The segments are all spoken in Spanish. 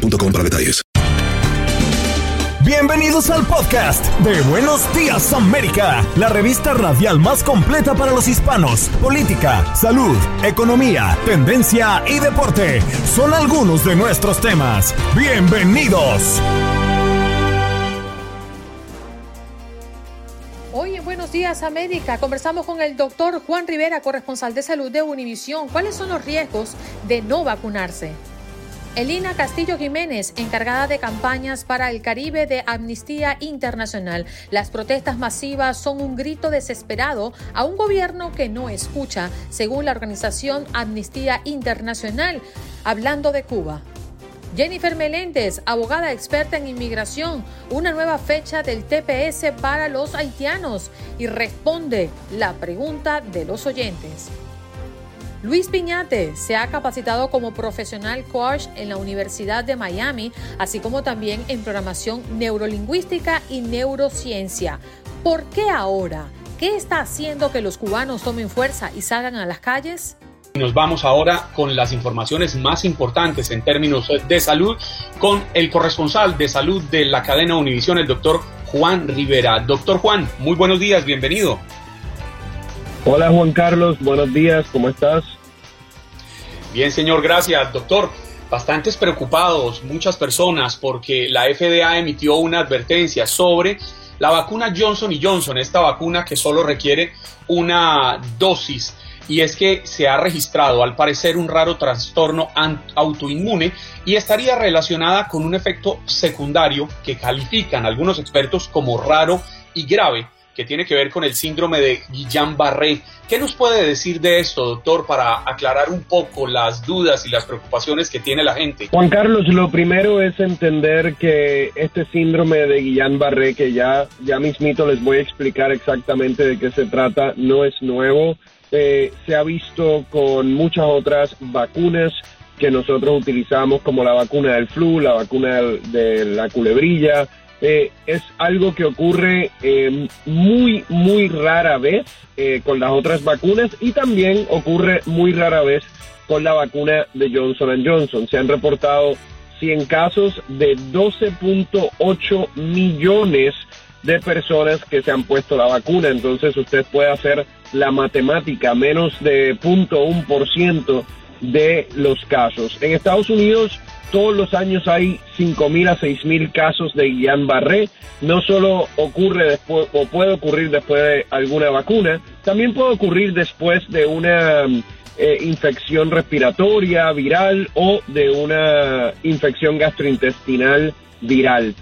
para detalles. Bienvenidos al podcast de Buenos Días América, la revista radial más completa para los hispanos. Política, salud, economía, tendencia y deporte son algunos de nuestros temas. Bienvenidos. Hoy en Buenos Días América conversamos con el doctor Juan Rivera, corresponsal de salud de Univisión. ¿Cuáles son los riesgos de no vacunarse? Elina Castillo Jiménez, encargada de campañas para el Caribe de Amnistía Internacional. Las protestas masivas son un grito desesperado a un gobierno que no escucha, según la organización Amnistía Internacional, hablando de Cuba. Jennifer Meléndez, abogada experta en inmigración, una nueva fecha del TPS para los haitianos y responde la pregunta de los oyentes. Luis Piñate se ha capacitado como profesional coach en la Universidad de Miami, así como también en programación neurolingüística y neurociencia. ¿Por qué ahora? ¿Qué está haciendo que los cubanos tomen fuerza y salgan a las calles? Nos vamos ahora con las informaciones más importantes en términos de salud con el corresponsal de salud de la cadena Univisión, el doctor Juan Rivera. Doctor Juan, muy buenos días, bienvenido. Hola Juan Carlos, buenos días, ¿cómo estás? Bien, señor, gracias. Doctor, bastantes preocupados, muchas personas, porque la FDA emitió una advertencia sobre la vacuna Johnson Johnson, esta vacuna que solo requiere una dosis. Y es que se ha registrado al parecer un raro trastorno autoinmune y estaría relacionada con un efecto secundario que califican algunos expertos como raro y grave que tiene que ver con el síndrome de Guillain-Barré. ¿Qué nos puede decir de esto, doctor, para aclarar un poco las dudas y las preocupaciones que tiene la gente? Juan Carlos, lo primero es entender que este síndrome de Guillain-Barré, que ya, ya mismito les voy a explicar exactamente de qué se trata, no es nuevo. Eh, se ha visto con muchas otras vacunas que nosotros utilizamos, como la vacuna del flu, la vacuna de la culebrilla, eh, es algo que ocurre eh, muy, muy rara vez eh, con las otras vacunas y también ocurre muy rara vez con la vacuna de Johnson Johnson. Se han reportado 100 casos de 12.8 millones de personas que se han puesto la vacuna. Entonces usted puede hacer la matemática, menos de 0.1% de los casos. En Estados Unidos todos los años hay 5.000 a 6.000 casos de Guillain-Barré. No solo ocurre después o puede ocurrir después de alguna vacuna, también puede ocurrir después de una eh, infección respiratoria viral o de una infección gastrointestinal viral.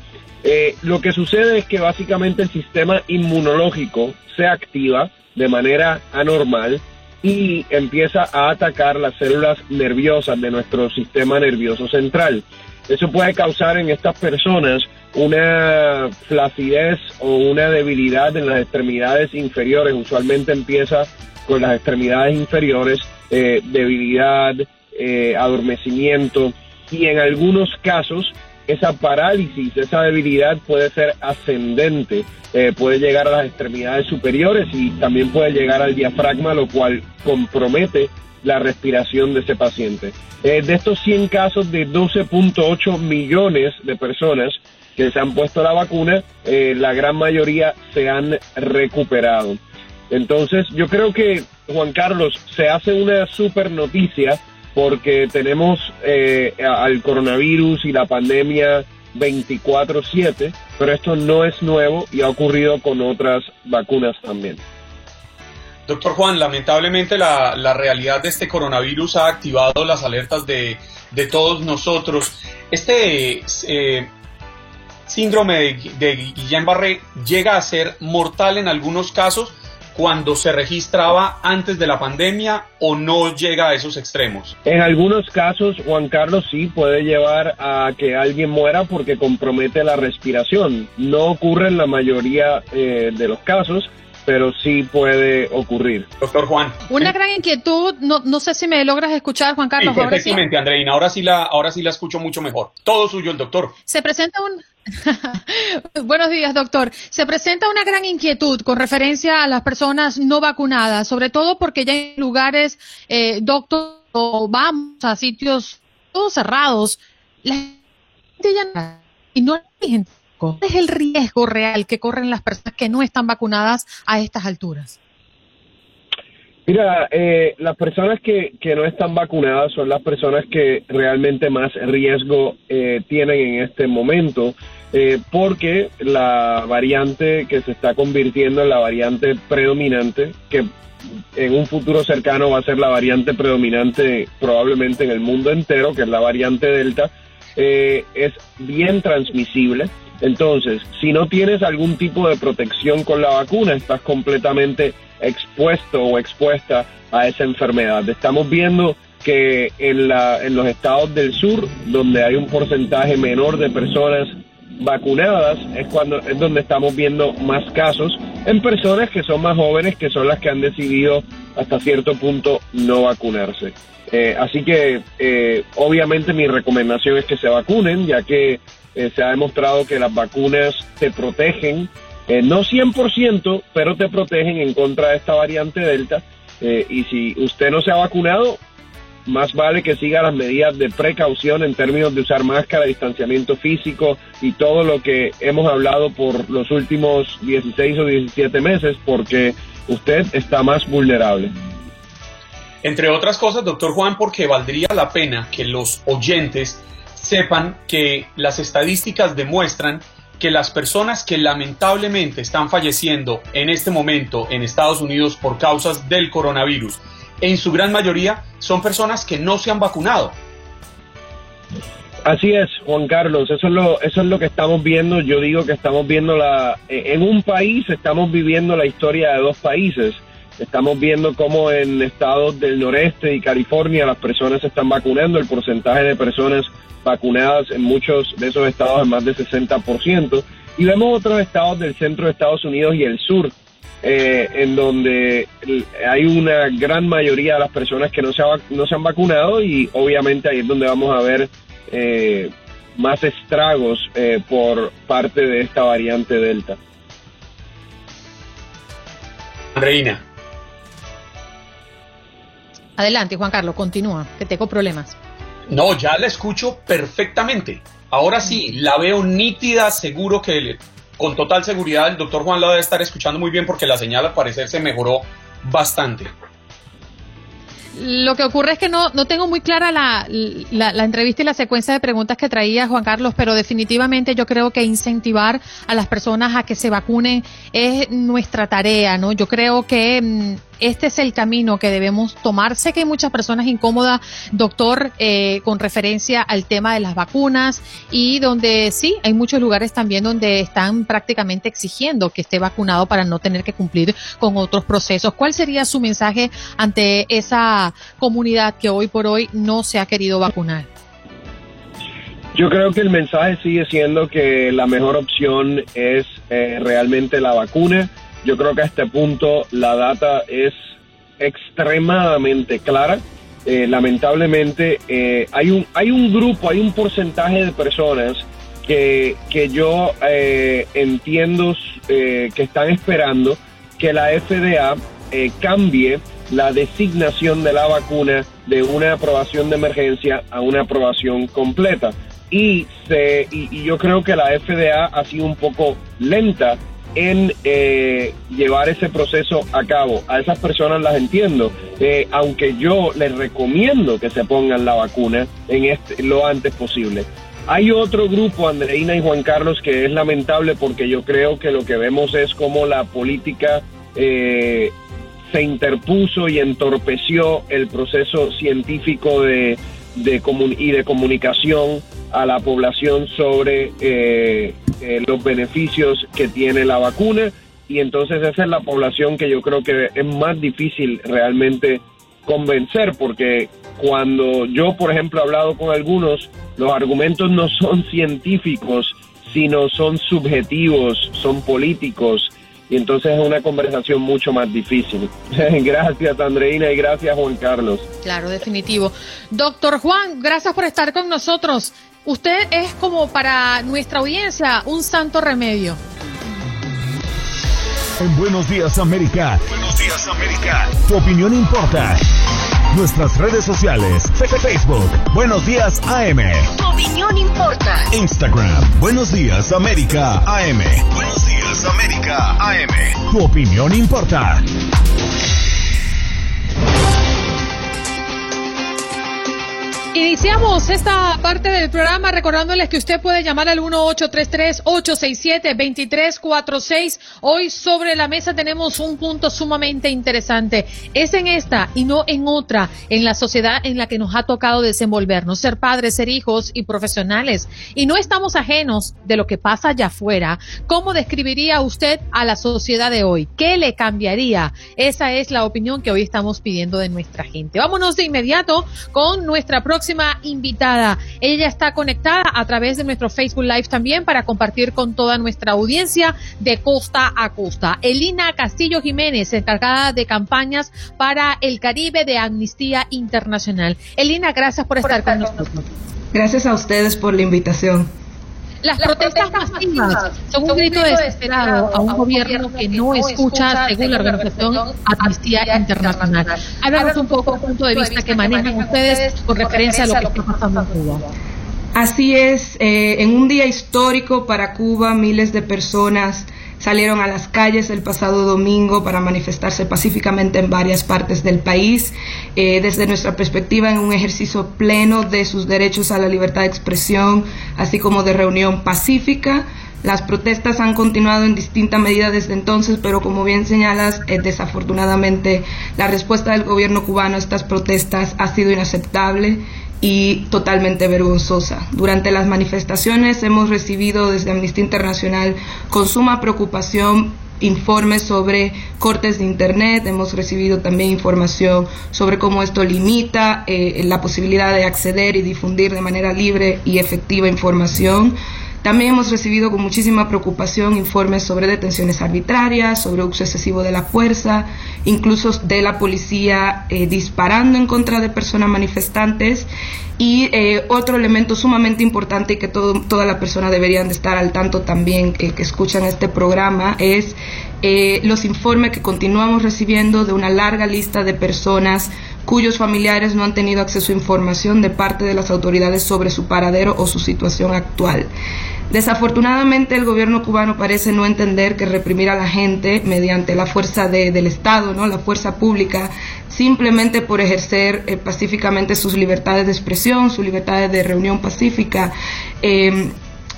Eh, lo que sucede es que básicamente el sistema inmunológico se activa de manera anormal y empieza a atacar las células nerviosas de nuestro sistema nervioso central. Eso puede causar en estas personas una flacidez o una debilidad en las extremidades inferiores. Usualmente empieza con las extremidades inferiores, eh, debilidad, eh, adormecimiento y en algunos casos esa parálisis, esa debilidad puede ser ascendente, eh, puede llegar a las extremidades superiores y también puede llegar al diafragma, lo cual compromete la respiración de ese paciente. Eh, de estos 100 casos de 12.8 millones de personas que se han puesto la vacuna, eh, la gran mayoría se han recuperado. Entonces, yo creo que, Juan Carlos, se hace una super noticia porque tenemos eh, al coronavirus y la pandemia 24/7, pero esto no es nuevo y ha ocurrido con otras vacunas también. Doctor Juan, lamentablemente la, la realidad de este coronavirus ha activado las alertas de, de todos nosotros. Este eh, síndrome de, de Guillain-Barré llega a ser mortal en algunos casos cuando se registraba antes de la pandemia o no llega a esos extremos? En algunos casos, Juan Carlos, sí puede llevar a que alguien muera porque compromete la respiración. No ocurre en la mayoría eh, de los casos, pero sí puede ocurrir. Doctor Juan. Una gran inquietud, no, no sé si me logras escuchar, Juan Carlos. Sí, perfectamente, Andreina. Ahora sí, la, ahora sí la escucho mucho mejor. Todo suyo el doctor. Se presenta un... Buenos días, doctor. Se presenta una gran inquietud con referencia a las personas no vacunadas, sobre todo porque ya hay lugares, eh, doctor, vamos a sitios todos cerrados. La gente ya y no. ¿Cuál es el riesgo real que corren las personas que no están vacunadas a estas alturas? Mira, eh, las personas que, que, no están vacunadas son las personas que realmente más riesgo eh, tienen en este momento, eh, porque la variante que se está convirtiendo en la variante predominante, que en un futuro cercano va a ser la variante predominante probablemente en el mundo entero, que es la variante Delta, es bien transmisible. Entonces, si no tienes algún tipo de protección con la vacuna, estás completamente expuesto o expuesta a esa enfermedad. Estamos viendo que en, la, en los estados del sur, donde hay un porcentaje menor de personas vacunadas, es cuando es donde estamos viendo más casos en personas que son más jóvenes, que son las que han decidido hasta cierto punto no vacunarse. Eh, así que eh, obviamente mi recomendación es que se vacunen, ya que eh, se ha demostrado que las vacunas te protegen no 100%, pero te protegen en contra de esta variante Delta. Y si usted no se ha vacunado, más vale que siga las medidas de precaución en términos de usar máscara, distanciamiento físico y todo lo que hemos hablado por los últimos 16 o 17 meses, porque usted está más vulnerable. Entre otras cosas, doctor Juan, porque valdría la pena que los oyentes sepan que las estadísticas demuestran que las personas que lamentablemente están falleciendo en este momento en Estados Unidos por causas del coronavirus, en su gran mayoría son personas que no se han vacunado. Así es, Juan Carlos, eso es lo, eso es lo que estamos viendo. Yo digo que estamos viendo la, en un país estamos viviendo la historia de dos países. Estamos viendo cómo en estados del noreste y California las personas se están vacunando, el porcentaje de personas vacunadas en muchos de esos estados en más del 60%, y vemos otros estados del centro de Estados Unidos y el sur, eh, en donde hay una gran mayoría de las personas que no se, no se han vacunado y obviamente ahí es donde vamos a ver eh, más estragos eh, por parte de esta variante Delta. Reina. Adelante, Juan Carlos, continúa, que tengo problemas. No, ya la escucho perfectamente. Ahora sí, la veo nítida, seguro que con total seguridad el doctor Juan la debe estar escuchando muy bien porque la señal al parecer se mejoró bastante. Lo que ocurre es que no, no tengo muy clara la, la, entrevista y la secuencia de preguntas que traía Juan Carlos, pero definitivamente yo creo que incentivar a las personas a que se vacunen es nuestra tarea, ¿no? Yo creo que mm, este es el camino que debemos tomar. Sé que hay muchas personas incómodas, doctor, eh, con referencia al tema de las vacunas y donde sí, hay muchos lugares también donde están prácticamente exigiendo que esté vacunado para no tener que cumplir con otros procesos. ¿Cuál sería su mensaje ante esa comunidad que hoy por hoy no se ha querido vacunar? Yo creo que el mensaje sigue siendo que la mejor opción es eh, realmente la vacuna yo creo que a este punto la data es extremadamente clara. Eh, lamentablemente eh, hay, un, hay un grupo, hay un porcentaje de personas que, que yo eh, entiendo que están esperando que la FDA cambie la designación de la vacuna de una aprobación de emergencia a una aprobación completa. Y, se, y yo creo que la FDA ha sido un poco lenta en eh, llevar ese proceso a cabo. A esas personas las entiendo, eh, aunque yo les recomiendo que se pongan la vacuna en este, lo antes posible. Hay otro grupo, Andreina y Juan Carlos, que es lamentable porque yo creo que lo que vemos es como la política eh, se interpuso y entorpeció el proceso científico de, de y de comunicación a la población sobre eh, eh, los beneficios que tiene la vacuna. Y entonces esa es la población que yo creo que es más difícil realmente convencer porque cuando yo, por ejemplo, he hablado con algunos, los argumentos no son científicos, sino son subjetivos, son políticos, y entonces es una conversación mucho más difícil. gracias, Andreina, y gracias, Juan Carlos. Claro, definitivo. Doctor Juan, gracias por estar con nosotros. Usted es como para nuestra audiencia un santo remedio. En Buenos Días América. Buenos Días América. Tu opinión importa. Nuestras redes sociales. Facebook. Buenos Días AM. Tu opinión importa. Instagram. Buenos Días América AM. Buenos Días América AM. Tu opinión importa. Iniciamos esta parte del programa recordándoles que usted puede llamar al 1833-867-2346. Hoy sobre la mesa tenemos un punto sumamente interesante. Es en esta y no en otra, en la sociedad en la que nos ha tocado desenvolvernos, ser padres, ser hijos y profesionales. Y no estamos ajenos de lo que pasa allá afuera. ¿Cómo describiría usted a la sociedad de hoy? ¿Qué le cambiaría? Esa es la opinión que hoy estamos pidiendo de nuestra gente. Vámonos de inmediato con nuestra próxima invitada. Ella está conectada a través de nuestro Facebook Live también para compartir con toda nuestra audiencia de costa a costa. Elina Castillo Jiménez, encargada de campañas para el Caribe de Amnistía Internacional. Elina, gracias por, estar con nosotros. Gracias a ustedes por la invitación. Las, protestas, masivas son un grito desesperado a un gobierno que no escucha, según la organización Amnistía Internacional. Háblanos un poco del punto de vista que manejan ustedes con referencia a lo que está pasando en Cuba. Así es, eh, en un día histórico para Cuba, miles de personas salieron a las calles el pasado domingo para manifestarse pacíficamente en varias partes del país, eh, desde nuestra perspectiva en un ejercicio pleno de sus derechos a la libertad de expresión, así como de reunión pacífica. Las protestas han continuado en distinta medida desde entonces, pero como bien señalas, eh, desafortunadamente la respuesta del gobierno cubano a estas protestas ha sido inaceptable y totalmente vergonzosa. Durante las manifestaciones hemos recibido desde Amnistía Internacional con suma preocupación informes sobre cortes de Internet, hemos recibido también información sobre cómo esto limita eh, la posibilidad de acceder y difundir de manera libre y efectiva información. También hemos recibido con muchísima preocupación informes sobre detenciones arbitrarias, sobre uso excesivo de la fuerza, incluso de la policía eh, disparando en contra de personas manifestantes. Y eh, otro elemento sumamente importante y que todo, toda la persona deberían de estar al tanto también que, que escuchan este programa es eh, los informes que continuamos recibiendo de una larga lista de personas cuyos familiares no han tenido acceso a información de parte de las autoridades sobre su paradero o su situación actual. Desafortunadamente el gobierno cubano parece no entender que reprimir a la gente mediante la fuerza del Estado, ¿no? la fuerza pública, simplemente por ejercer eh, pacíficamente sus libertades de expresión, sus libertades de reunión pacífica, eh,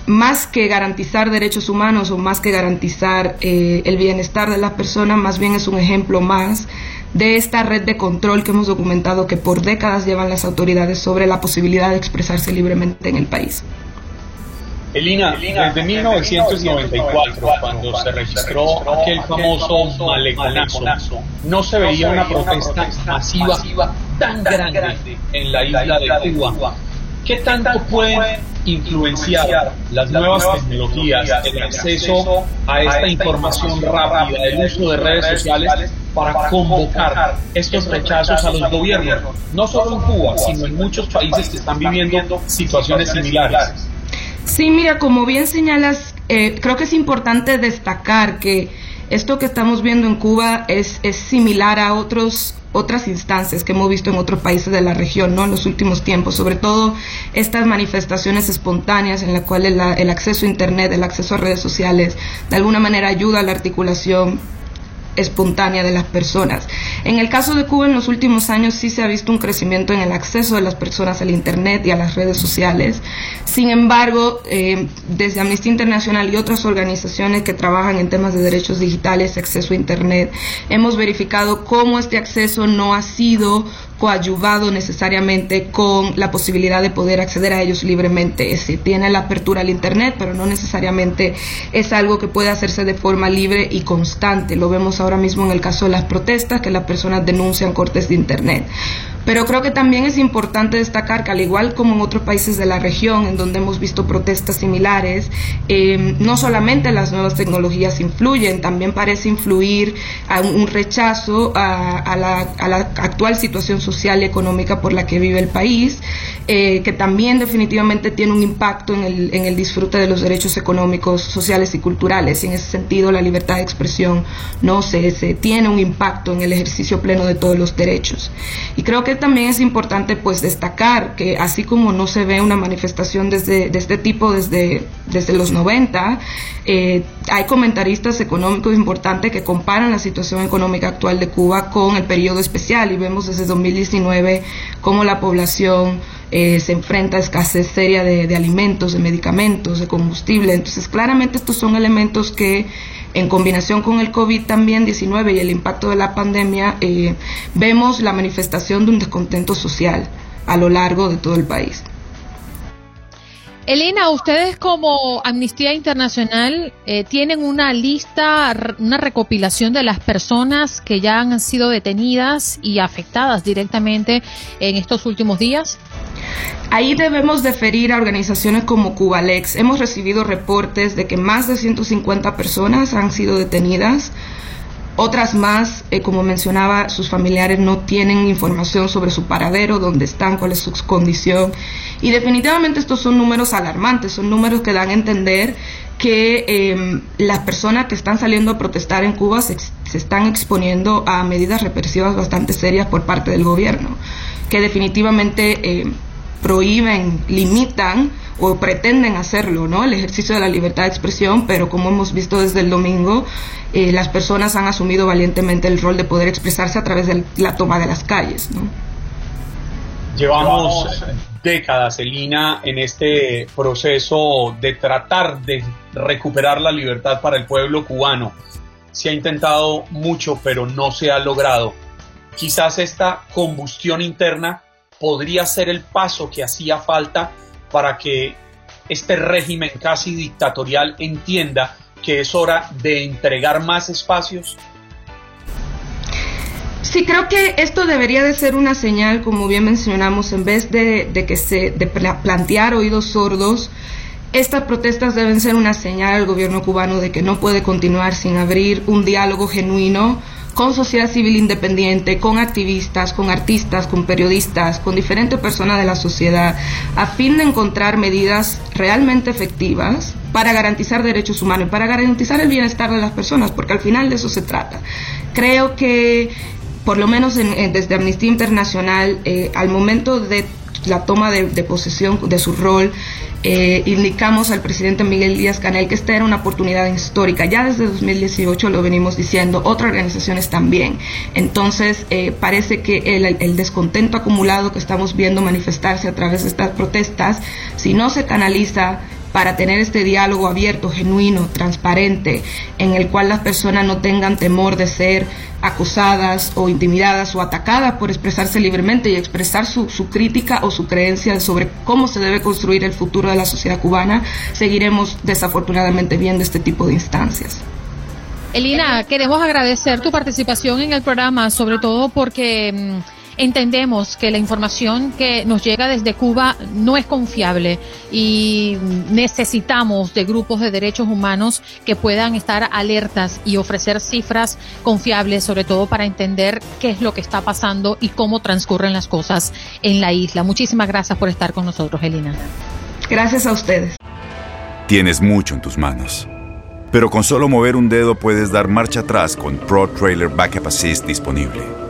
más que garantizar derechos humanos o más que garantizar eh, el bienestar de las personas, más bien es un ejemplo más de esta red de control que hemos documentado que por décadas llevan las autoridades sobre la posibilidad de expresarse libremente en el país. Elina, desde 1994, cuando se registró aquel famoso maleconazo, no se veía una protesta masiva tan grande en la isla de Cuba. ¿Qué tanto pueden influenciar las nuevas tecnologías, el acceso a esta información rápida, el uso de redes sociales para convocar estos rechazos a los gobiernos, no solo en Cuba, sino en muchos países que están viviendo situaciones similares. Sí, mira, como bien señalas, eh, creo que es importante destacar que esto que estamos viendo en Cuba es, es similar a otros otras instancias que hemos visto en otros países de la región ¿no? en los últimos tiempos, sobre todo estas manifestaciones espontáneas en las cuales el acceso a Internet, el acceso a redes sociales, de alguna manera ayuda a la articulación espontánea de las personas. En el caso de Cuba, en los últimos años sí se ha visto un crecimiento en el acceso de las personas al Internet y a las redes sociales. Sin embargo, eh, desde Amnistía Internacional y otras organizaciones que trabajan en temas de derechos digitales, acceso a Internet, hemos verificado cómo este acceso no ha sido coadyuvado necesariamente con la posibilidad de poder acceder a ellos libremente. Se tiene la apertura al Internet, pero no necesariamente es algo que puede hacerse de forma libre y constante. Lo vemos ahora mismo en el caso de las protestas, que las personas denuncian cortes de Internet. Pero creo que también es importante destacar que al igual como en otros países de la región, en donde hemos visto protestas similares, eh, no solamente las nuevas tecnologías influyen, también parece influir a un rechazo a, la, actual situación social y económica por la que vive el país, eh, que también definitivamente tiene un impacto en el, el disfrute de los derechos económicos, sociales y culturales. Y en ese sentido, la libertad de expresión no se, se tiene un impacto en el ejercicio pleno de todos los derechos. Y creo que también es importante pues destacar que así como no se ve una manifestación desde, de este tipo desde, desde los 90, eh, hay comentaristas económicos importantes que comparan la situación económica actual de Cuba con el periodo especial y vemos desde 2019 cómo la población eh, se enfrenta a escasez seria de, alimentos, de medicamentos, de combustible. Entonces claramente estos son elementos que en combinación con el COVID también 19 y el impacto de la pandemia, eh, vemos la manifestación de un descontento social a lo largo de todo el país. Elena, ustedes como Amnistía Internacional eh, tienen una lista, una recopilación de las personas que ya han sido detenidas y afectadas directamente en estos últimos días. Ahí debemos deferir a organizaciones como Cubalex. Hemos recibido reportes de que más de 150 personas han sido detenidas. Otras más, eh, como mencionaba, sus familiares no tienen información sobre su paradero, dónde están, cuál es su condición. Y definitivamente estos son números alarmantes, son números que dan a entender que em, las personas que están saliendo a protestar en Cuba se, están exponiendo a medidas represivas bastante serias por parte del gobierno, que definitivamente em, prohíben, limitan o pretenden hacerlo, ¿no? El ejercicio de la libertad de expresión, pero como hemos visto desde el domingo, eh, las personas han asumido valientemente el rol de poder expresarse a través de la toma de las calles, ¿no? Llevamos décadas, Elina, en este proceso de tratar de recuperar la libertad para el pueblo cubano. Se ha intentado mucho, pero no se ha logrado. Quizás esta combustión interna podría ser el paso que hacía falta para que este régimen casi dictatorial entienda que es hora de entregar más espacios? Sí, creo que esto debería de ser una señal, como bien mencionamos, en vez de, que se de plantear oídos sordos, estas protestas deben ser una señal al gobierno cubano de que no puede continuar sin abrir un diálogo genuino con sociedad civil independiente, con activistas, con artistas, con periodistas, con diferentes personas de la sociedad, a fin de encontrar medidas realmente efectivas para garantizar derechos humanos, para garantizar el bienestar de las personas, porque al final de eso se trata. Creo que, por lo menos desde Amnistía Internacional, eh, al momento de la toma de, posesión de su rol, eh, indicamos al presidente Miguel Díaz Canel que esta era una oportunidad histórica. Ya desde 2018 lo venimos diciendo, otras organizaciones también. Entonces, eh, parece que el, descontento acumulado que estamos viendo manifestarse a través de estas protestas, si no se canaliza para tener este diálogo abierto, genuino, transparente, en el cual las personas no tengan temor de ser acosadas o intimidadas o atacadas por expresarse libremente y expresar su, su, crítica o su creencia sobre cómo se debe construir el futuro de la sociedad cubana, seguiremos desafortunadamente viendo este tipo de instancias. Elina, queremos agradecer tu participación en el programa, sobre todo porque mm, entendemos que la información que nos llega desde Cuba no es confiable y necesitamos de grupos de derechos humanos que puedan estar alertas y ofrecer cifras confiables, sobre todo para entender qué es lo que está pasando y cómo transcurren las cosas en la isla. Muchísimas gracias por estar con nosotros, Elina. Gracias a ustedes. Tienes mucho en tus manos. Pero con solo mover un dedo puedes dar marcha atrás con Pro Trailer Backup Assist disponible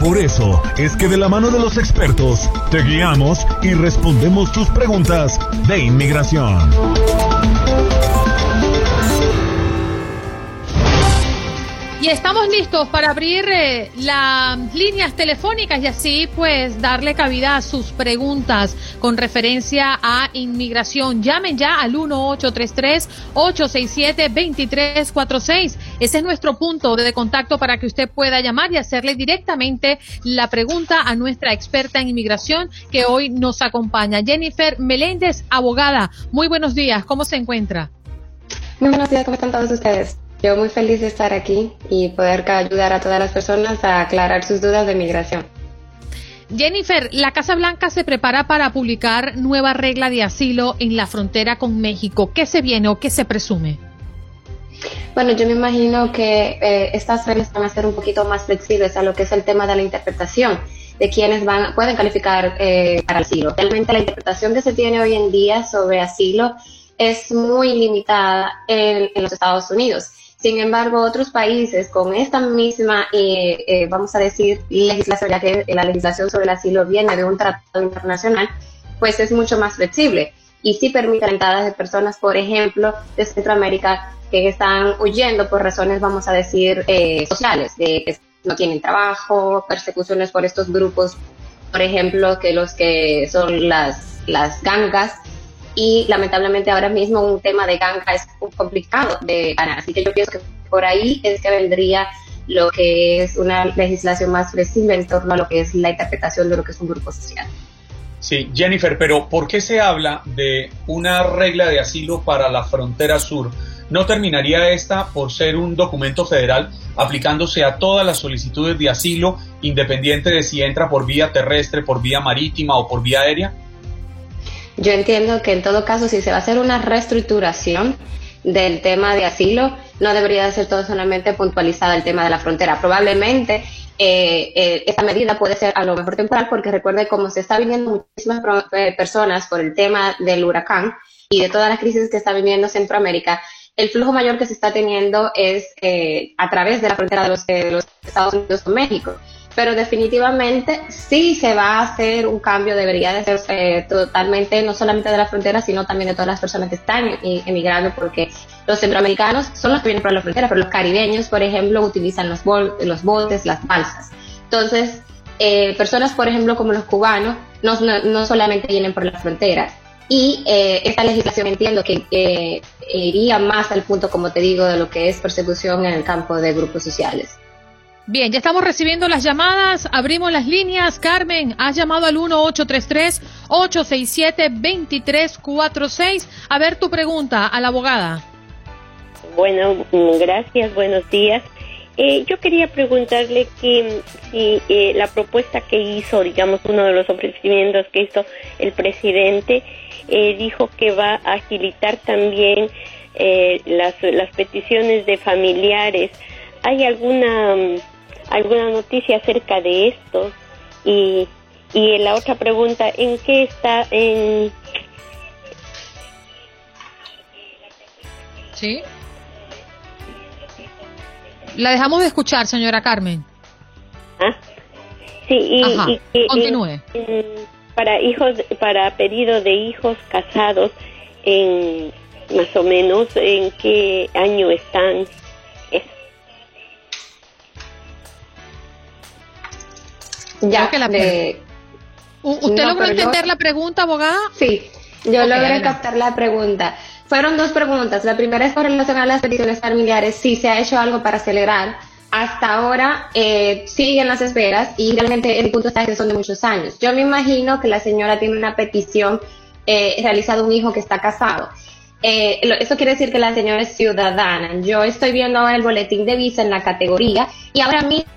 Por eso es que de la mano de los expertos te guiamos y respondemos tus preguntas de inmigración. Y estamos listos para abrir eh, las líneas telefónicas y así pues darle cabida a sus preguntas con referencia a inmigración. Llamen ya al 1833-867-2346. Ese es nuestro punto de contacto para que usted pueda llamar y hacerle directamente la pregunta a nuestra experta en inmigración que hoy nos acompaña. Jennifer Meléndez, abogada. Muy buenos días. ¿Cómo se encuentra? Muy buenos días. ¿Cómo están todos ustedes? Yo muy feliz de estar aquí y poder ayudar a todas las personas a aclarar sus dudas de migración. Jennifer, la Casa Blanca se prepara para publicar nueva regla de asilo en la frontera con México. ¿Qué se viene o qué se presume? Bueno, yo me imagino que eh, estas reglas van a ser un poquito más flexibles a lo que es el tema de la interpretación de quienes van pueden calificar eh, para asilo. Realmente la interpretación que se tiene hoy en día sobre asilo es muy limitada en los Estados Unidos. Sin embargo, otros países con esta misma, eh, eh, vamos a decir, legislación, ya que la legislación sobre el asilo viene de un tratado internacional, pues es mucho más flexible y sí permite entradas de personas, por ejemplo, de Centroamérica que están huyendo por razones, vamos a decir, eh, sociales, de que no tienen trabajo, persecuciones por estos grupos, por ejemplo, que los que son las, las gangas y lamentablemente ahora mismo un tema de ganga es complicado de ganar. Así que yo pienso que por ahí es que vendría lo que es una legislación más flexible en torno a lo que es la interpretación de lo que es un grupo social. Sí, Jennifer, pero ¿por qué se habla de una regla de asilo para la frontera sur? ¿No terminaría esta por ser un documento federal aplicándose a todas las solicitudes de asilo, independiente de si entra por vía terrestre, por vía marítima o por vía aérea? Yo entiendo que en todo caso, si se va a hacer una reestructuración del tema de asilo, no debería ser todo solamente puntualizada el tema de la frontera. Probablemente eh, eh, esta medida puede ser a lo mejor temporal porque recuerde cómo se está viviendo muchísimas eh, personas por el tema del huracán y de todas las crisis que está viviendo Centroamérica, el flujo mayor que se está teniendo es a través de la frontera de los, de los Estados Unidos con México pero definitivamente sí se va a hacer un cambio, debería de ser eh, totalmente, no solamente de la frontera, sino también de todas las personas que están emigrando, porque los centroamericanos son los que vienen por la frontera, pero los caribeños, por ejemplo, utilizan los, los botes, las balsas. Entonces, eh, personas, por ejemplo, como los cubanos, no, solamente vienen por la frontera. Y eh, esta legislación entiendo que iría más al punto, como te digo, de lo que es persecución en el campo de grupos sociales. Bien, ya estamos recibiendo las llamadas, abrimos las líneas. Carmen, has llamado al 1-833-867-2346. A ver tu pregunta a la abogada. Bueno, gracias, buenos días. Eh, yo quería preguntarle que si eh, la propuesta que hizo, digamos, uno de los ofrecimientos que hizo el presidente, eh, dijo que va a agilitar también las, las peticiones de familiares. ¿Hay alguna alguna noticia acerca de esto y, y la otra pregunta, ¿en qué está en... Sí. La dejamos de escuchar, señora Carmen. Ah, sí, y, continúe. para hijos, para pedido de hijos casados, en más o menos, ¿en qué año están? Ya, ¿Usted logró entender la pregunta, abogada? Sí, yo logré captar la pregunta. Fueron dos preguntas. La primera es con relación a las peticiones familiares. Si se ha hecho algo para acelerar. Hasta ahora eh, siguen las esperas y realmente el punto está que son de muchos años. Yo me imagino que la señora tiene una petición eh, realizada un hijo que está casado. Eh, eso quiere decir que la señora es ciudadana. Yo estoy viendo ahora el boletín de visa en la categoría y ahora mismo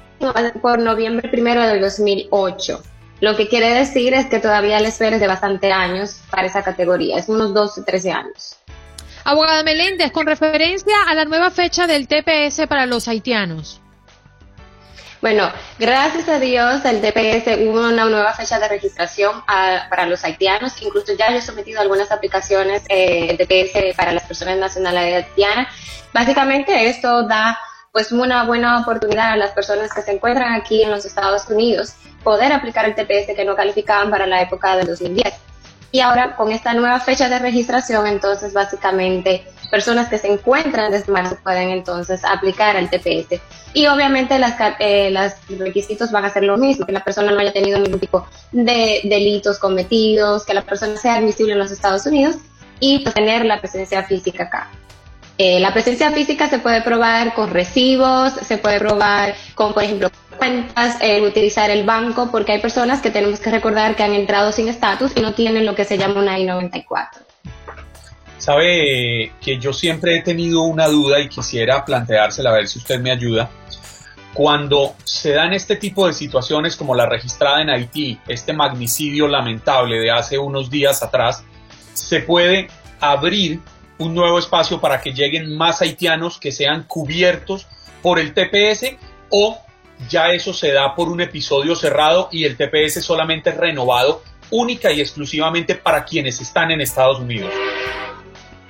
por noviembre primero del 2008. Lo que quiere decir es que todavía le espera de bastante años para esa categoría, es unos 12, 13 años. Abogada Meléndez, con referencia a la nueva fecha del TPS para los haitianos. Bueno, gracias a Dios el TPS hubo una nueva fecha de registración para los haitianos. Incluso ya yo he sometido algunas aplicaciones eh, TPS para las personas nacionales haitianas. Básicamente esto da pues una buena oportunidad a las personas que se encuentran aquí en los Estados Unidos poder aplicar el TPS que no calificaban para la época del 2010. Y ahora con esta nueva fecha de registración, entonces básicamente personas que se encuentran desde marzo pueden entonces aplicar el TPS. Y obviamente las, eh, los requisitos van a ser lo mismo, que la persona no haya tenido ningún tipo de delitos cometidos, que la persona sea admisible en los Estados Unidos y pues, tener la presencia física acá. Eh, la presencia física se puede probar con recibos, se puede probar con, por ejemplo, cuentas, eh, utilizar el banco, porque hay personas que tenemos que recordar que han entrado sin estatus y no tienen lo que se llama una I-94. Sabe que yo siempre he tenido una duda y quisiera planteársela a ver si usted me ayuda. Cuando se dan este tipo de situaciones como la registrada en Haití, este magnicidio lamentable de hace unos días atrás, se puede abrir un nuevo espacio para que lleguen más haitianos que sean cubiertos por el TPS o ya eso se da por un episodio cerrado y el TPS solamente es renovado única y exclusivamente para quienes están en Estados Unidos.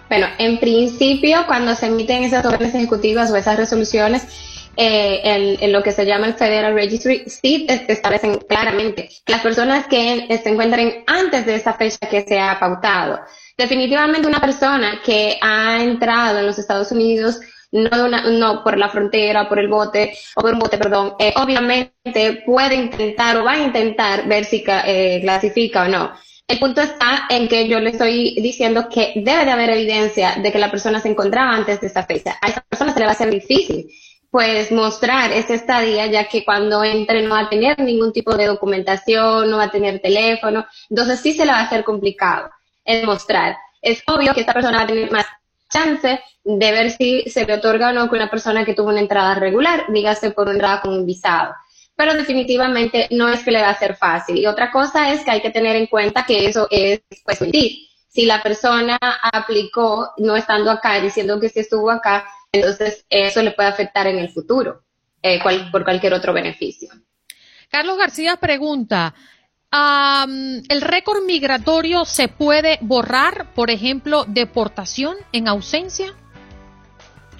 Bueno, en principio, cuando se emiten esas órdenes ejecutivas o esas resoluciones, eh, en, lo que se llama el Federal Registry, sí establecen claramente las personas que se encuentren antes de esa fecha que se ha pautado. Definitivamente una persona que ha entrado en los Estados Unidos no, no por la frontera, por el bote, o por un bote, perdón, eh, obviamente puede intentar o va a intentar ver si eh, clasifica o no. El punto está en que yo le estoy diciendo que debe de haber evidencia de que la persona se encontraba antes de esa fecha. A esa persona se le va a ser difícil pues mostrar esa estadía, ya que cuando entre no va a tener ningún tipo de documentación, no va a tener teléfono, entonces sí se le va a hacer complicado el mostrar. Es obvio que esta persona va a tener más chance de ver si se le otorga o no con una persona que tuvo una entrada regular, dígase por una entrada con un visado. Pero definitivamente no es que le va a ser fácil. Y otra cosa es que hay que tener en cuenta que eso es pues mentir. Si la persona aplicó no estando acá, diciendo que sí estuvo acá, entonces eso le puede afectar en el futuro eh, por cualquier otro beneficio. Carlos García pregunta, ¿el récord migratorio se puede borrar, por ejemplo, deportación en ausencia?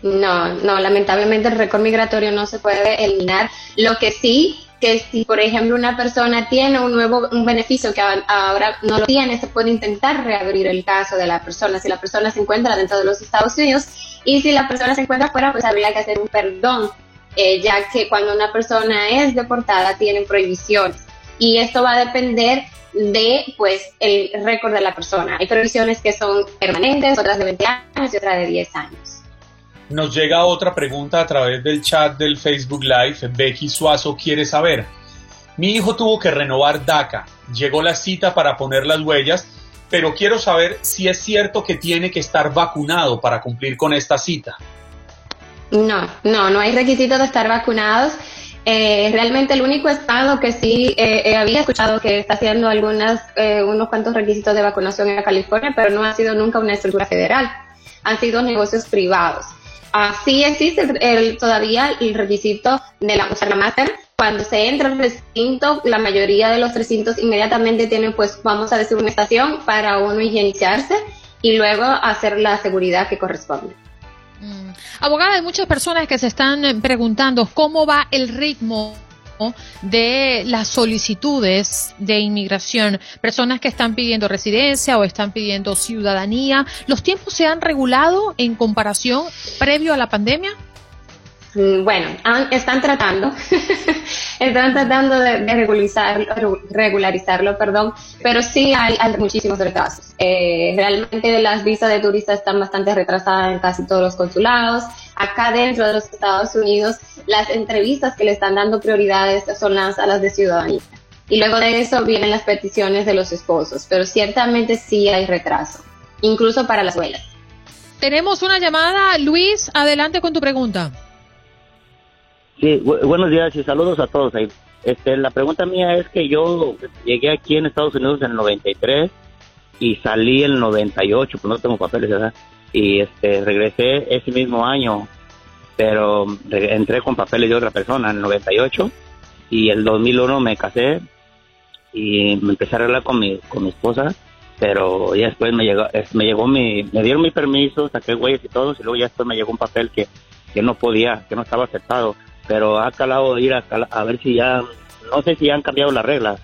No, no, lamentablemente el récord migratorio no se puede eliminar. Lo que sí, que si por ejemplo una persona tiene un nuevo un beneficio que ahora no lo tiene, se puede intentar reabrir el caso de la persona. Si la persona se encuentra dentro de los Estados Unidos y si la persona se encuentra fuera, pues habría que hacer un perdón, eh, ya que cuando una persona es deportada tienen prohibiciones y esto va a depender de pues el récord de la persona. Hay prohibiciones que son permanentes, otras de 20 años y otras de 10 años. Nos llega otra pregunta a través del chat del Facebook Live. Becky Suazo quiere saber. Mi hijo tuvo que renovar DACA. Llegó la cita para poner las huellas, pero quiero saber si es cierto que tiene que estar vacunado para cumplir con esta cita. No, no, no hay requisito de estar vacunados. Eh, realmente el único estado que sí eh, eh, había escuchado que está haciendo algunas, unos cuantos requisitos de vacunación en California, pero no ha sido nunca una estructura federal. Han sido negocios privados. Así existe el, todavía el requisito de la, usar la máscara. Cuando se entra al recinto, la mayoría de los recintos inmediatamente tienen, pues, vamos a decir, una estación para uno higienizarse y luego hacer la seguridad que corresponde. Mm. Abogada, hay muchas personas que se están preguntando cómo va el ritmo de las solicitudes de inmigración, personas que están pidiendo residencia o están pidiendo ciudadanía. ¿Los tiempos se han regulado en comparación previo a la pandemia? Mm, bueno, están tratando, están tratando de, regularizarlo, perdón, pero sí hay, muchísimos retrasos. Eh, realmente las visas de turistas están bastante retrasadas en casi todos los consulados. Acá dentro de los Estados Unidos, las entrevistas que le están dando prioridades son las a las de ciudadanía. Y luego de eso vienen las peticiones de los esposos, pero ciertamente sí hay retraso, incluso para las abuelas. Tenemos una llamada. Luis, adelante con tu pregunta. Sí, buenos días y saludos a todos. Este, la pregunta mía es que yo llegué aquí en Estados Unidos en el 93 y salí en el 98, pues no tengo papeles, ¿verdad? Y este, regresé ese mismo año, pero entré con papeles de otra persona en el 98 y el 2001 me casé y me empecé a arreglar con mi, con mi esposa, pero ya después me llegó, me llegó mi, me dieron mi permiso, saqué huellas y todo, y luego ya después me llegó un papel que, que no podía, que no estaba aceptado, pero ha calado ir a, a ver si ya, no sé si han cambiado las reglas.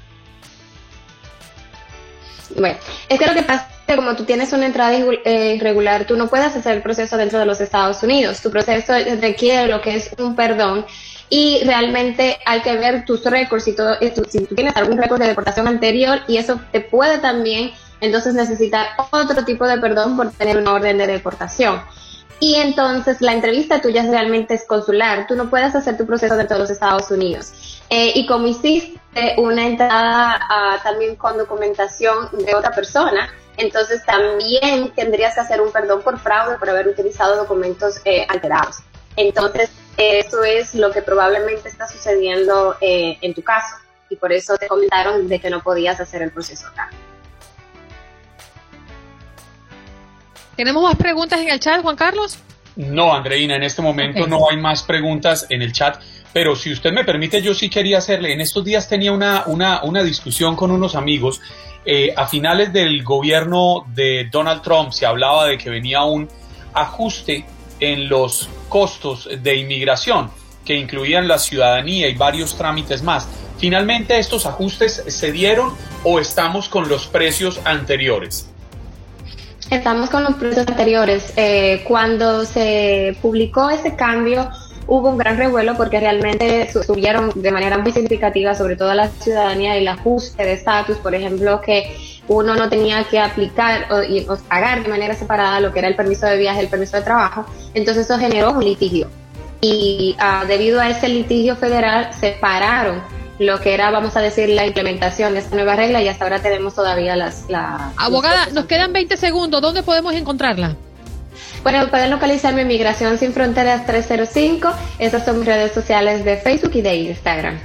Bueno, es que lo que pasa es que como tú tienes una entrada eh, irregular, tú no puedes hacer el proceso dentro de los Estados Unidos. Tu proceso requiere lo que es un perdón y realmente hay que ver tus récords y todo, si tú tienes algún récord de deportación anterior y eso te puede también entonces necesitar otro tipo de perdón por tener una orden de deportación. Y entonces la entrevista tuya realmente es consular, tú no puedes hacer tu proceso dentro de los Estados Unidos. Eh, y como hiciste una entrada ah, también con documentación de otra persona, entonces también tendrías que hacer un perdón por fraude por haber utilizado documentos eh, alterados. Entonces, eso es lo que probablemente está sucediendo eh, en tu caso y por eso te comentaron de que no podías hacer el proceso acá. ¿Tenemos más preguntas en el chat, Juan Carlos? No, Andreina, en este momento no hay más preguntas en el chat, pero si usted me permite, yo sí quería hacerle, en estos días tenía una, una, una discusión con unos amigos, eh, a finales del gobierno de Donald Trump se hablaba de que venía un ajuste en los costos de inmigración, que incluían la ciudadanía y varios trámites más. Finalmente, ¿estos ajustes se dieron o estamos con los precios anteriores? Estamos con los precios anteriores. Eh, cuando se publicó ese cambio, hubo un gran revuelo porque realmente subieron de manera muy significativa, sobre todo la ciudadanía, el ajuste de estatus, por ejemplo, que uno no tenía que aplicar o, pagar de manera separada lo que era el permiso de viaje, el permiso de trabajo. Entonces eso generó un litigio. Y ah, debido a ese litigio federal separaron lo que era, vamos a decir, la implementación de esta nueva regla y hasta ahora tenemos todavía las... La, Abogada, nos quedan 20 segundos. ¿Dónde podemos encontrarla? Bueno, pueden localizarme en Migración Sin Fronteras 305. Esas son mis redes sociales de Facebook y de Instagram.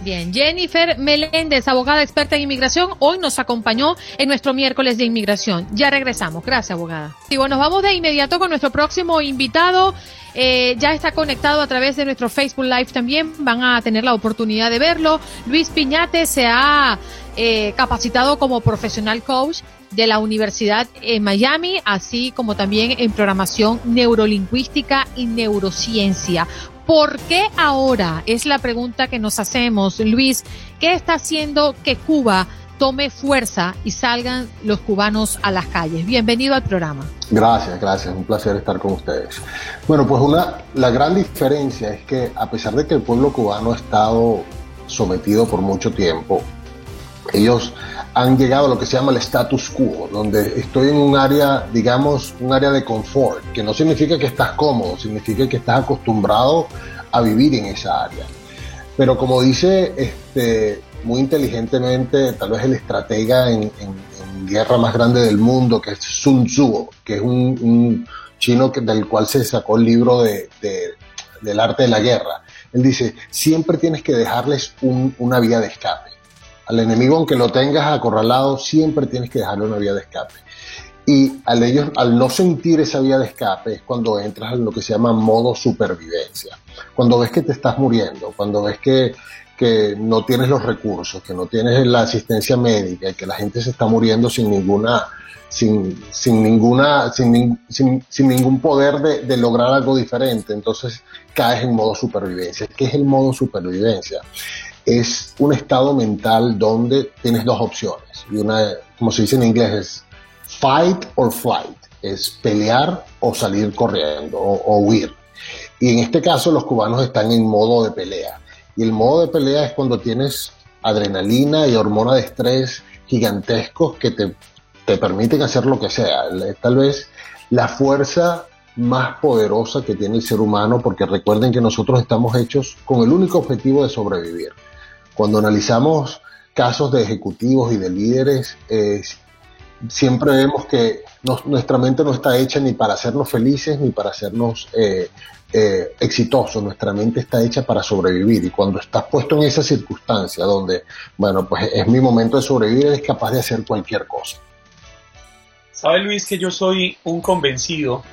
Bien, Jennifer Meléndez, abogada experta en inmigración, hoy nos acompañó en nuestro miércoles de inmigración. Ya regresamos. Gracias, abogada. Y bueno, nos vamos de inmediato con nuestro próximo invitado. Eh, ya está conectado a través de nuestro Facebook Live también. Van a tener la oportunidad de verlo. Luis Piñate se ha eh, capacitado como profesional coach de la Universidad en Miami, así como también en programación neurolingüística y neurociencia. ¿Por qué ahora? Es la pregunta que nos hacemos. Luis, ¿qué está haciendo que Cuba tome fuerza y salgan los cubanos a las calles? Bienvenido al programa. Gracias, gracias. Un placer estar con ustedes. Bueno, pues una, la gran diferencia es que a pesar de que el pueblo cubano ha estado sometido por mucho tiempo, ellos han llegado a lo que se llama el status quo, donde estoy en un área, digamos, un área de confort, que no significa que estás cómodo, significa que estás acostumbrado a vivir en esa área. Pero como dice este, muy inteligentemente, tal vez el estratega en, guerra más grande del mundo, que es Sun Tzu, que es un, chino del cual se sacó el libro de, del arte de la guerra. Él dice, siempre tienes que dejarles una vía de escape al enemigo, aunque lo tengas acorralado, siempre tienes que dejarle una vía de escape. Y al, ellos, al no sentir esa vía de escape es cuando entras en lo que se llama modo supervivencia. Cuando ves que te estás muriendo, cuando ves que, que no tienes los recursos, que no tienes la asistencia médica y que la gente se está muriendo sin ninguna, sin, sin ninguna, sin, sin, sin ningún poder de, de, lograr algo diferente. Entonces caes en modo supervivencia. ¿Qué es el modo supervivencia? Es un estado mental donde tienes dos opciones. Y una, como se dice en inglés, es fight or flight. Es pelear o salir corriendo o, huir. Y en este caso los cubanos están en modo de pelea. Y el modo de pelea es cuando tienes adrenalina y hormona de estrés gigantescos que te, te permiten hacer lo que sea. Tal vez la fuerza más poderosa que tiene el ser humano, porque recuerden que nosotros estamos hechos con el único objetivo de sobrevivir. Cuando analizamos casos de ejecutivos y de líderes, eh, siempre vemos que nuestra mente no está hecha ni para hacernos felices ni para hacernos eh, eh, exitosos. Nuestra mente está hecha para sobrevivir. Y cuando estás puesto en esa circunstancia donde, bueno, pues es mi momento de sobrevivir, eres capaz de hacer cualquier cosa. Sabe Luis que yo soy un convencido,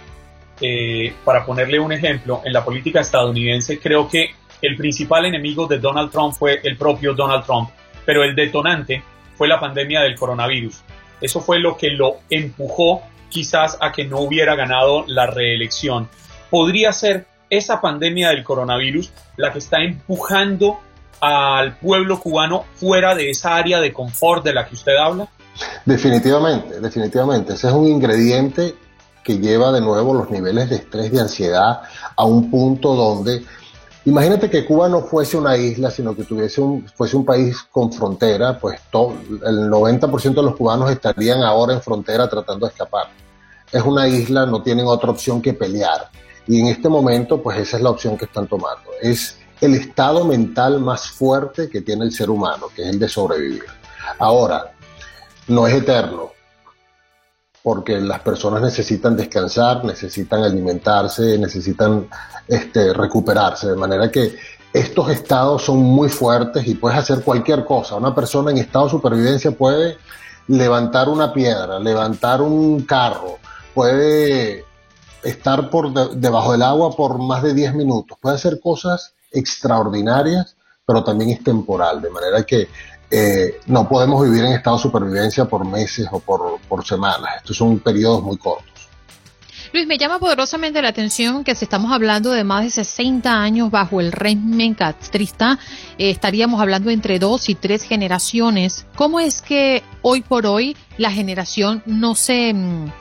para ponerle un ejemplo, en la política estadounidense creo que el principal enemigo de Donald Trump fue el propio Donald Trump, pero el detonante fue la pandemia del coronavirus. Eso fue lo que lo empujó quizás a que no hubiera ganado la reelección. Podría ser esa pandemia del coronavirus la que está empujando al pueblo cubano fuera de esa área de confort de la que usted habla? Definitivamente, definitivamente. Ese es un ingrediente que lleva de nuevo los niveles de estrés y ansiedad a un punto donde Imagínate que Cuba no fuese una isla, sino que tuviese un, fuese un país con frontera, pues el 90% de los cubanos estarían ahora en frontera tratando de escapar. Es una isla, no tienen otra opción que pelear. Y en este momento, pues esa es la opción que están tomando. Es el estado mental más fuerte que tiene el ser humano, que es el de sobrevivir. Ahora, no es eterno porque las personas necesitan descansar, necesitan alimentarse, necesitan este, recuperarse, de manera que estos estados son muy fuertes y puedes hacer cualquier cosa. Una persona en estado de supervivencia puede levantar una piedra, levantar un carro, puede estar por debajo del agua por más de 10 minutos, puede hacer cosas extraordinarias, pero también es temporal, de manera que eh, no podemos vivir en estado de supervivencia por meses o por, semanas. Estos son periodos muy cortos. Luis, me llama poderosamente la atención que si estamos hablando de más de 60 años bajo el régimen castrista, eh, estaríamos hablando entre dos y tres generaciones. ¿Cómo es que hoy por hoy la generación no se, mm,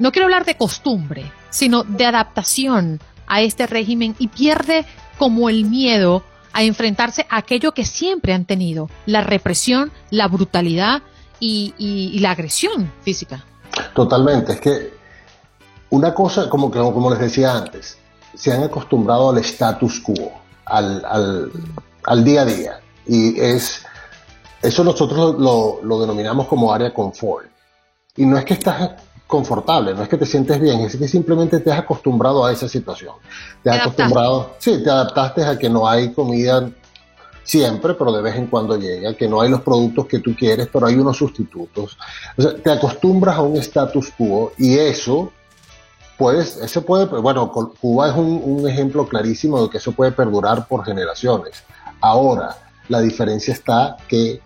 no quiero hablar de costumbre, sino de adaptación a este régimen y pierde como el miedo a enfrentarse a aquello que siempre han tenido, la represión, la brutalidad y, la agresión física. Totalmente, es que una cosa, como, como les decía antes, se han acostumbrado al status quo, al, al, día a día, y es, eso nosotros lo, lo denominamos como área confort. Y no es que estás confortable, no es que te sientes bien, es que simplemente te has acostumbrado a esa situación. Te has acostumbrado, sí, te adaptaste a que no hay comida siempre, pero de vez en cuando llega, que no hay los productos que tú quieres, pero hay unos sustitutos. O sea, te acostumbras a un status quo y eso puedes, ese puede, bueno, Cuba es un, ejemplo clarísimo de que eso puede perdurar por generaciones. Ahora, la diferencia está que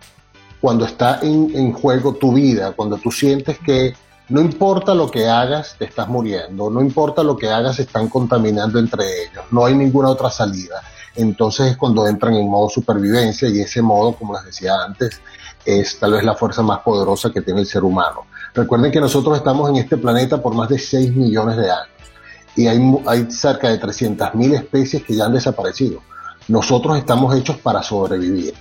cuando está en, en juego tu vida, cuando tú sientes que no importa lo que hagas, te estás muriendo. No importa lo que hagas, se están contaminando entre ellos. No hay ninguna otra salida. Entonces es cuando entran en modo supervivencia y ese modo, como les decía antes, es tal vez la fuerza más poderosa que tiene el ser humano. Recuerden que nosotros estamos en este planeta por más de 6 millones de años y hay, hay cerca de 300.000 especies que ya han desaparecido. Nosotros estamos hechos para sobrevivir.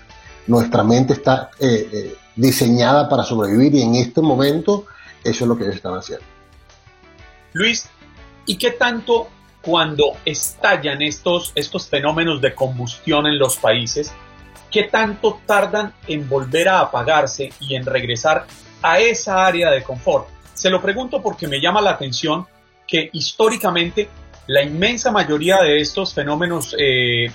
Nuestra mente está eh, eh, diseñada para sobrevivir y en este momento eso es lo que ellos están haciendo. Luis, ¿y qué tanto cuando estallan estos, estos fenómenos de combustión en los países, qué tanto tardan en volver a apagarse y en regresar a esa área de confort? Se lo pregunto porque me llama la atención que históricamente la inmensa mayoría de estos fenómenos eh,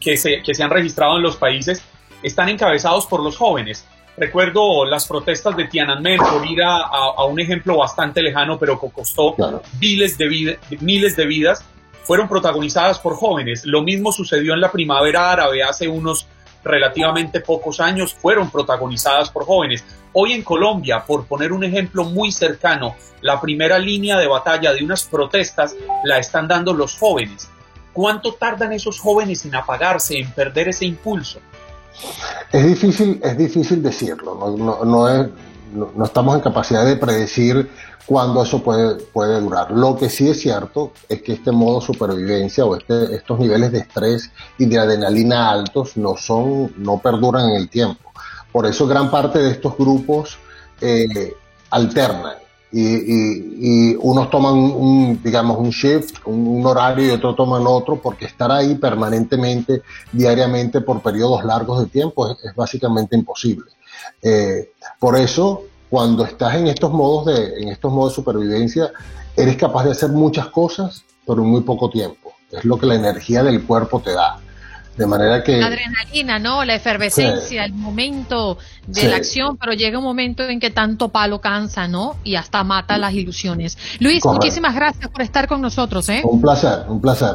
que, se, que se han registrado en los países están encabezados por los jóvenes. Recuerdo las protestas de Tiananmen, por ir a, un ejemplo bastante lejano, pero que costó miles, de miles de vidas, fueron protagonizadas por jóvenes. Lo mismo sucedió en la primavera árabe hace unos relativamente pocos años, fueron protagonizadas por jóvenes. Hoy en Colombia, por poner un ejemplo muy cercano, la primera línea de batalla de unas protestas la están dando los jóvenes. ¿Cuánto tardan esos jóvenes en apagarse, en perder ese impulso? Es difícil, es difícil decirlo, no, estamos en capacidad de predecir cuándo eso puede, puede durar. Lo que sí es cierto es que este modo supervivencia o este, estos niveles de estrés y de adrenalina altos no son, no perduran en el tiempo. Por eso gran parte de estos grupos eh, alternan y, y, unos toman un, digamos, un shift, un, horario y otros toman otro, porque estar ahí permanentemente, diariamente, por periodos largos de tiempo es, básicamente imposible. Eh, por eso, cuando estás en estos modos de, en estos modos de supervivencia, eres capaz de hacer muchas cosas, pero en muy poco tiempo. Es lo que la energía del cuerpo te da. De manera que... La adrenalina, ¿no? La efervescencia, el momento de la acción, pero llega un momento en que tanto palo cansa, ¿no? Y hasta mata las ilusiones. Luis, muchísimas gracias por estar con nosotros, ¿eh? Un placer, un placer.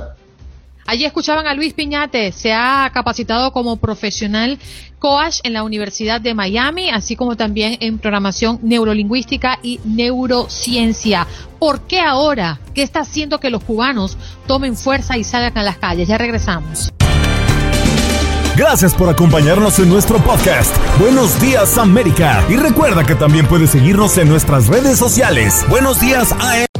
Allí escuchaban a Luis Piñate, se ha capacitado como profesional coach en la Universidad de Miami, así como también en programación neurolingüística y neurociencia. ¿Por qué ahora? ¿Qué está haciendo que los cubanos tomen fuerza y salgan a las calles? Ya regresamos. Gracias por acompañarnos en nuestro podcast. Buenos días América. Y recuerda que también puedes seguirnos en nuestras redes sociales. Buenos días AM.